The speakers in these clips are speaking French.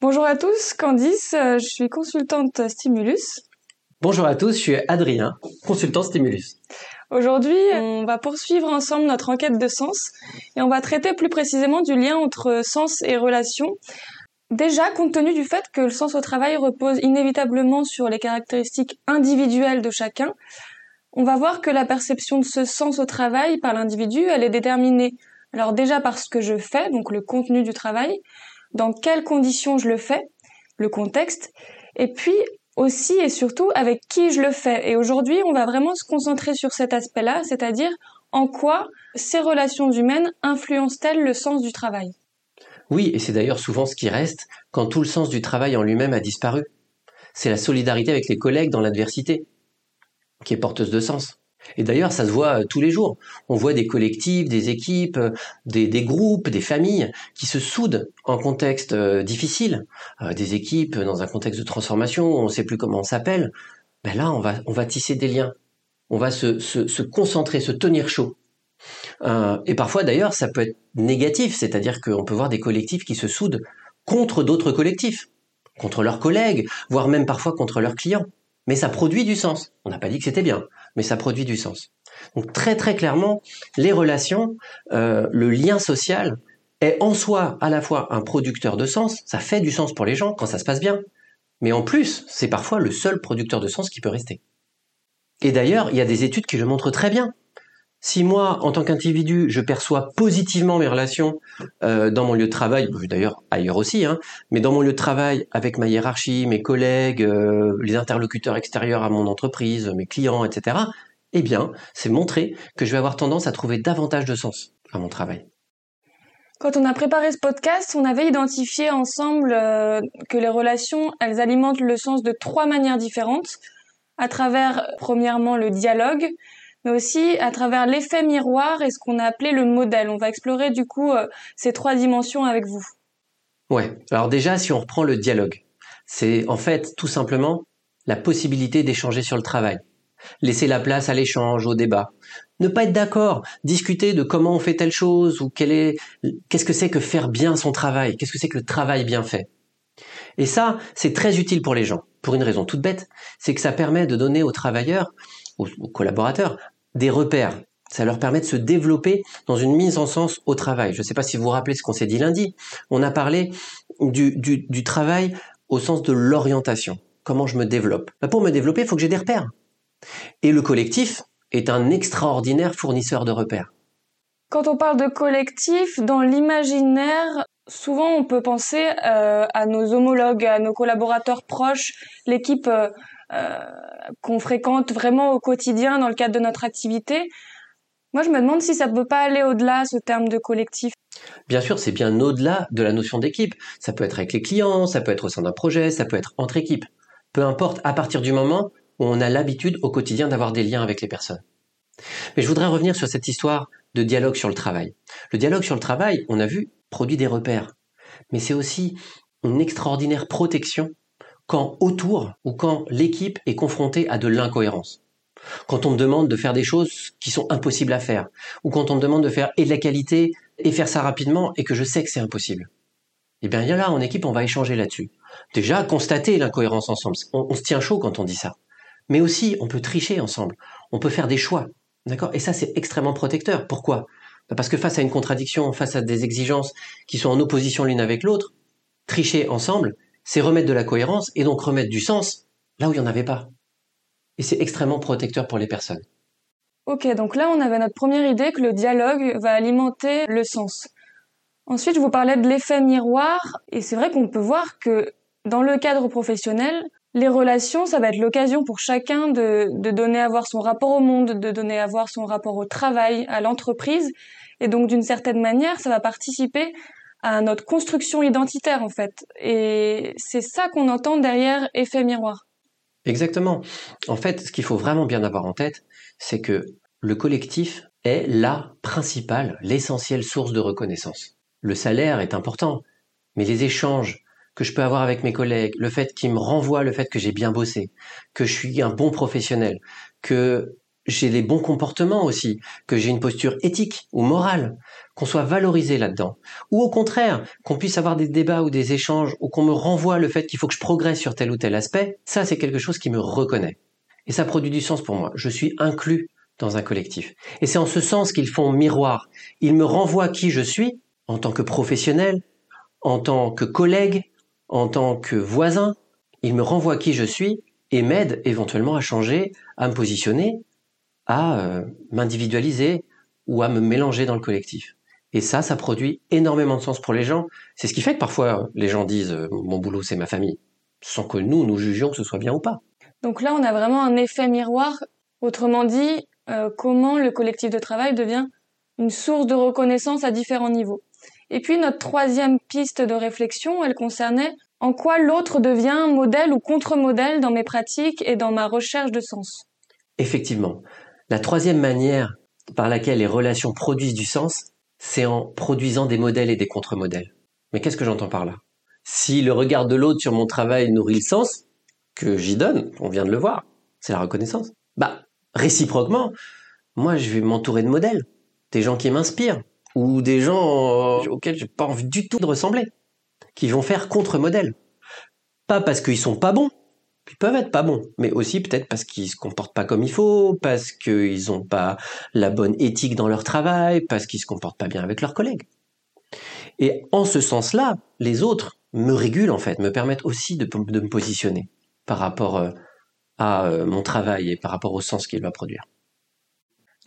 Bonjour à tous, Candice, euh, je suis consultante Stimulus. Bonjour à tous, je suis Adrien, consultant Stimulus. Aujourd'hui, on va poursuivre ensemble notre enquête de sens et on va traiter plus précisément du lien entre sens et relation. Déjà, compte tenu du fait que le sens au travail repose inévitablement sur les caractéristiques individuelles de chacun, on va voir que la perception de ce sens au travail par l'individu, elle est déterminée alors déjà par ce que je fais, donc le contenu du travail, dans quelles conditions je le fais, le contexte, et puis aussi et surtout avec qui je le fais. Et aujourd'hui, on va vraiment se concentrer sur cet aspect-là, c'est-à-dire en quoi ces relations humaines influencent-elles le sens du travail? Oui, et c'est d'ailleurs souvent ce qui reste quand tout le sens du travail en lui-même a disparu. C'est la solidarité avec les collègues dans l'adversité qui est porteuse de sens. Et d'ailleurs, ça se voit euh, tous les jours. On voit des collectifs, des équipes, euh, des, groupes, des familles qui se soudent en contexte euh, difficile. des équipes dans un contexte de transformation, on ne sait plus comment on s'appelle. Ben là, on va, tisser des liens. On va se, se, concentrer, se tenir chaud. et parfois, d'ailleurs, ça peut être négatif, c'est-à-dire qu'on peut voir des collectifs qui se soudent contre d'autres collectifs, contre leurs collègues, voire même parfois contre leurs clients mais ça produit du sens. On n'a pas dit que c'était bien, mais ça produit du sens. Donc très très clairement, les relations, euh, le lien social est en soi à la fois un producteur de sens, ça fait du sens pour les gens quand ça se passe bien, mais en plus, c'est parfois le seul producteur de sens qui peut rester. Et d'ailleurs, il y a des études qui le montrent très bien. Si moi, en tant qu'individu, je perçois positivement mes relations euh, dans mon lieu de travail, d'ailleurs ailleurs aussi, hein, mais dans mon lieu de travail avec ma hiérarchie, mes collègues, euh, les interlocuteurs extérieurs à mon entreprise, mes clients, etc., eh bien, c'est montrer que je vais avoir tendance à trouver davantage de sens à mon travail. Quand on a préparé ce podcast, on avait identifié ensemble euh, que les relations, elles alimentent le sens de trois manières différentes, à travers, premièrement, le dialogue, mais aussi à travers l'effet miroir et ce qu'on a appelé le modèle. On va explorer du coup euh, ces trois dimensions avec vous. Ouais. Alors déjà, si on reprend le dialogue, c'est en fait tout simplement la possibilité d'échanger sur le travail. Laisser la place à l'échange, au débat. Ne pas être d'accord, discuter de comment on fait telle chose ou est, qu'est-ce que c'est que faire bien son travail, qu'est-ce que c'est que le travail bien fait. Et ça, c'est très utile pour les gens, pour une raison toute bête, c'est que ça permet de donner aux travailleurs aux, collaborateurs des repères. Ça leur permet de se développer dans une mise en sens au travail. Je ne sais pas si vous vous rappelez ce qu'on s'est dit lundi. On a parlé du, du, travail au sens de l'orientation. Comment je me développe? Bah, Pour me développer, il faut que j'ai des repères. Et le collectif est un extraordinaire fournisseur de repères. Quand on parle de collectif, dans l'imaginaire, souvent on peut penser euh, à nos homologues, à nos collaborateurs proches, l'équipe euh, qu'on fréquente vraiment au quotidien dans le cadre de notre activité. Moi, je me demande si ça ne peut pas aller au-delà, ce terme de collectif. Bien sûr, c'est bien au-delà de la notion d'équipe. Ça peut être avec les clients, ça peut être au sein d'un projet, ça peut être entre équipes. Peu importe, à partir du moment où on a l'habitude au quotidien d'avoir des liens avec les personnes. Mais je voudrais revenir sur cette histoire de dialogue sur le travail. Le dialogue sur le travail, on a vu, produit des repères. Mais c'est aussi une extraordinaire protection quand autour ou quand l'équipe est confrontée à de l'incohérence. Quand on me demande de faire des choses qui sont impossibles à faire, ou quand on me demande de faire et de la qualité et faire ça rapidement et que je sais que c'est impossible. Eh bien, là, en équipe, on va échanger là-dessus. Déjà, constater l'incohérence ensemble. On, on se tient chaud quand on dit ça. Mais aussi, on peut tricher ensemble. On peut faire des choix. D'accord? Et ça, c'est extrêmement protecteur. Pourquoi? Bah, Parce que face à une contradiction, face à des exigences qui sont en opposition l'une avec l'autre, tricher ensemble, c'est remettre de la cohérence et donc remettre du sens là où il n'y en avait pas. Et c'est extrêmement protecteur pour les personnes. Ok, donc là on avait notre première idée que le dialogue va alimenter le sens. Ensuite, je vous parlais de l'effet miroir, et c'est vrai qu'on peut voir que dans le cadre professionnel, les relations, ça va être l'occasion pour chacun de, de, donner à voir son rapport au monde, de donner à voir son rapport au travail, à l'entreprise, et donc d'une certaine manière, ça va participer à notre construction identitaire en fait. Et c'est ça qu'on entend derrière effet miroir. Exactement. En fait, ce qu'il faut vraiment bien avoir en tête, c'est que le collectif est la principale, l'essentielle source de reconnaissance. Le salaire est important, mais les échanges que je peux avoir avec mes collègues, le fait qu'ils me renvoient le fait que j'ai bien bossé, que je suis un bon professionnel, que j'ai les bons comportements aussi, que j'ai une posture éthique ou morale, qu'on soit valorisé là-dedans. Ou au contraire, qu'on puisse avoir des débats ou des échanges, ou qu'on me renvoie le fait qu'il faut que je progresse sur tel ou tel aspect, ça c'est quelque chose qui me reconnaît. Et ça produit du sens pour moi. Je suis inclus dans un collectif. Et c'est en ce sens qu'ils font miroir. Ils me renvoient qui je suis en tant que professionnel, en tant que collègue, en tant que voisin. Ils me renvoient qui je suis et m'aident éventuellement à changer, à me positionner, à euh, m'individualiser ou à me mélanger dans le collectif. Et ça, ça produit énormément de sens pour les gens. C'est ce qui fait que parfois les gens disent euh, mon boulot c'est ma famille, sans que nous nous jugions que ce soit bien ou pas. Donc là, on a vraiment un effet miroir. Autrement dit, euh, comment le collectif de travail devient une source de reconnaissance à différents niveaux. Et puis notre troisième piste de réflexion, elle concernait en quoi l'autre devient modèle ou contre-modèle dans mes pratiques et dans ma recherche de sens. Effectivement. La troisième manière par laquelle les relations produisent du sens, c'est en produisant des modèles et des contre-modèles. Mais qu'est-ce que j'entends par là? Si le regard de l'autre sur mon travail nourrit le sens, que j'y donne, on vient de le voir, c'est la reconnaissance. Bah, réciproquement, moi je vais m'entourer de modèles, des gens qui m'inspirent, ou des gens euh, auxquels j'ai pas envie du tout de ressembler, qui vont faire contre-modèle. Pas parce qu'ils sont pas bons, ils peuvent être pas bons, mais aussi peut-être parce qu'ils se comportent pas comme il faut, parce qu'ils ont pas la bonne éthique dans leur travail, parce qu'ils se comportent pas bien avec leurs collègues. Et en ce sens-là, les autres me régulent en fait, me permettent aussi de, de me positionner par rapport euh, à euh, mon travail et par rapport au sens qu'il va produire.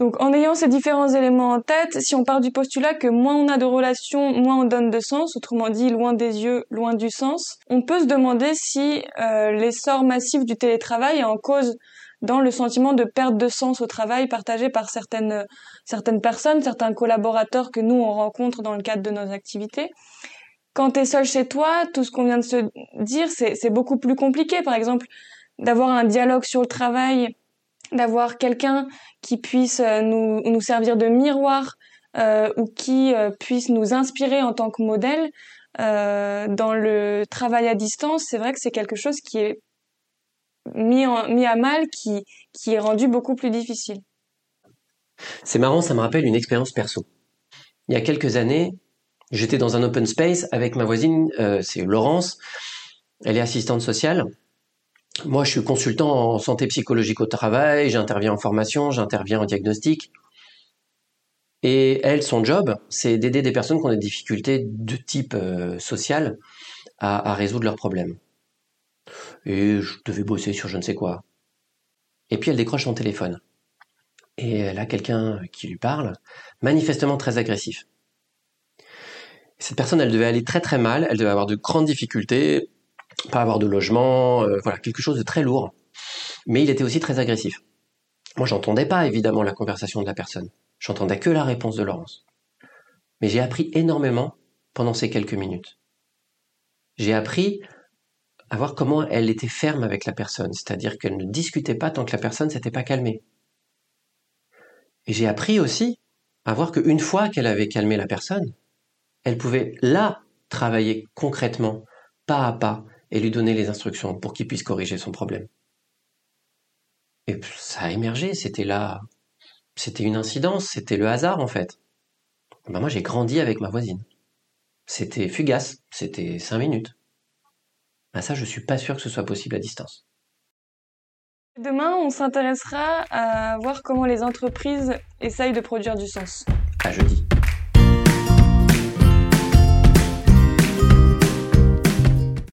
Donc en ayant ces différents éléments en tête, si on part du postulat que moins on a de relations, moins on donne de sens, autrement dit loin des yeux, loin du sens, on peut se demander si euh, l'essor massif du télétravail est en cause dans le sentiment de perte de sens au travail partagé par certaines certaines personnes, certains collaborateurs que nous on rencontre dans le cadre de nos activités. Quand tu es seul chez toi, tout ce qu'on vient de se dire, c'est beaucoup plus compliqué. Par exemple, d'avoir un dialogue sur le travail, d'avoir quelqu'un qui puisse euh, nous, nous servir de miroir euh, ou qui euh, puisse nous inspirer en tant que modèle euh, dans le travail à distance, c'est vrai que c'est quelque chose qui est mis, en, mis à mal, qui, qui est rendu beaucoup plus difficile. C'est marrant, ça me rappelle une expérience perso. Il y a quelques années, j'étais dans un open space avec ma voisine, euh, c'est Laurence, elle est assistante sociale, moi, je suis consultant en santé psychologique au travail, j'interviens en formation, j'interviens en diagnostic. Et elle, son job, c'est d'aider des personnes qui ont des difficultés de type euh, social à, à résoudre leurs problèmes. Et je devais bosser sur je ne sais quoi. Et puis elle décroche son téléphone. Et elle a quelqu'un qui lui parle, manifestement très agressif. Cette personne, elle devait aller très très mal, elle devait avoir de grandes difficultés, pas avoir de logement, euh, voilà, quelque chose de très lourd. Mais il était aussi très agressif. Moi, j'entendais pas évidemment la conversation de la personne. J'entendais que la réponse de Laurence. Mais j'ai appris énormément pendant ces quelques minutes. J'ai appris à voir comment elle était ferme avec la personne, c'est-à-dire qu'elle ne discutait pas tant que la personne s'était pas calmée. Et j'ai appris aussi à voir qu'une fois qu'elle avait calmé la personne, elle pouvait là travailler concrètement, pas à pas, et lui donner les instructions pour qu'il puisse corriger son problème. Et ça a émergé, c'était là, c'était une incidence, c'était le hasard en fait. Ben moi j'ai grandi avec ma voisine. C'était fugace, c'était cinq minutes. Ben ça je suis pas sûr que ce soit possible à distance. Demain, on s'intéressera à voir comment les entreprises essayent de produire du sens. À jeudi.